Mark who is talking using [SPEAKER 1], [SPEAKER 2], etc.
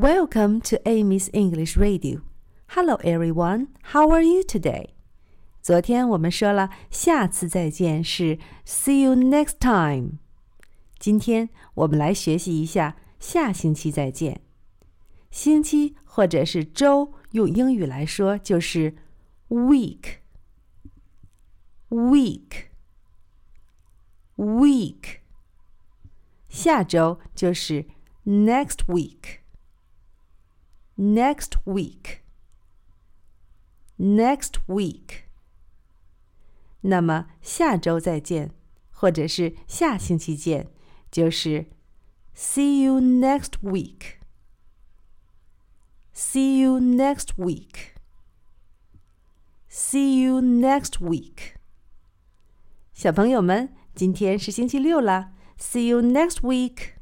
[SPEAKER 1] Welcome to Amy's English Radio. Hello, everyone. How are you today? 昨天我们说了，下次再见是 See you next time。今天我们来学习一下下星期再见。星期或者是周，用英语来说就是 week。week。week。下周就是 next week。 next week。next week。那么下周再见，或者是下星期见，就是 see you next week。See you next week. See you next week. 小朋友们，今天是星期六啦。See you next week.